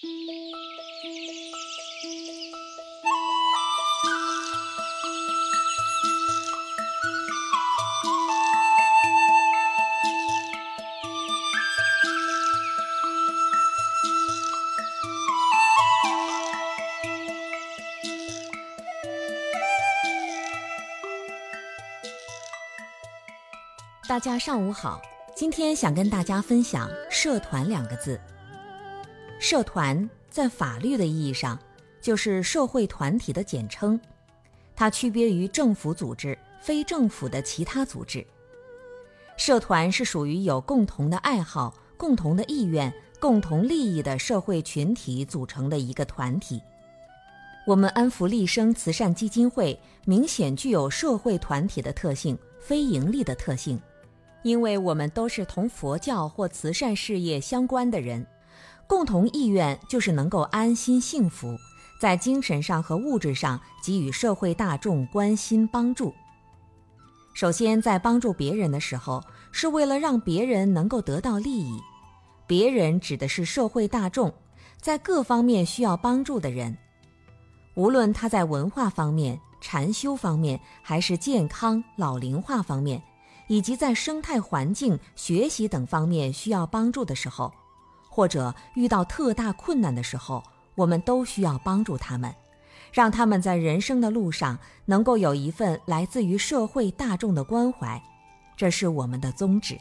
大家上午好今天想跟大家分享社团两个字。社团在法律的意义上就是社会团体的简称，它区别于政府组织、非政府的其他组织。社团是属于有共同的爱好、共同的意愿、共同利益的社会群体组成的一个团体。我们安福利生慈善基金会明显具有社会团体的特性、非盈利的特性，因为我们都是同佛教或慈善事业相关的人，共同意愿就是能够安心幸福，在精神上和物质上给予社会大众关心帮助。首先，在帮助别人的时候，是为了让别人能够得到利益，别人指的是社会大众，在各方面需要帮助的人。无论他在文化方面、禅修方面，还是健康、老龄化方面，以及在生态环境、学习等方面需要帮助的时候，或者遇到特大困难的时候，我们都需要帮助他们，让他们在人生的路上能够有一份来自于社会大众的关怀，这是我们的宗旨。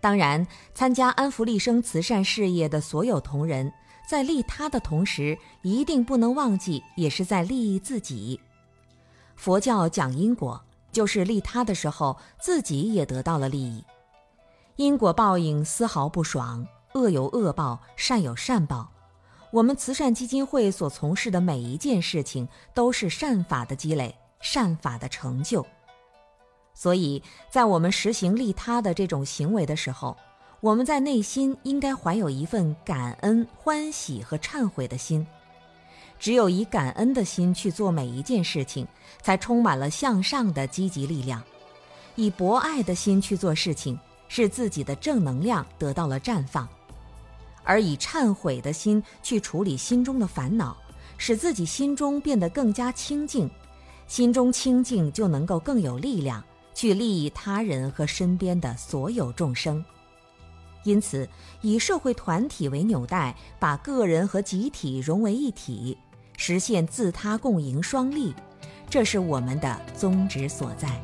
当然，参加安福利生慈善事业的所有同仁。在利他的同时，一定不能忘记，也是在利益自己。佛教讲因果，就是利他的时候，自己也得到了利益。因果报应丝毫不爽，恶有恶报，善有善报。我们慈善基金会所从事的每一件事情，都是善法的积累，善法的成就。所以在我们实行利他的这种行为的时候，我们在内心应该怀有一份感恩、欢喜和忏悔的心。只有以感恩的心去做每一件事情，才充满了向上的积极力量；以博爱的心去做事情，使自己的正能量得到了绽放；而以忏悔的心去处理心中的烦恼，使自己心中变得更加清净。心中清净，就能够更有力量去利益他人和身边的所有众生。因此，以社会团体为纽带，把个人和集体融为一体，实现自他共赢双利，这是我们的宗旨所在。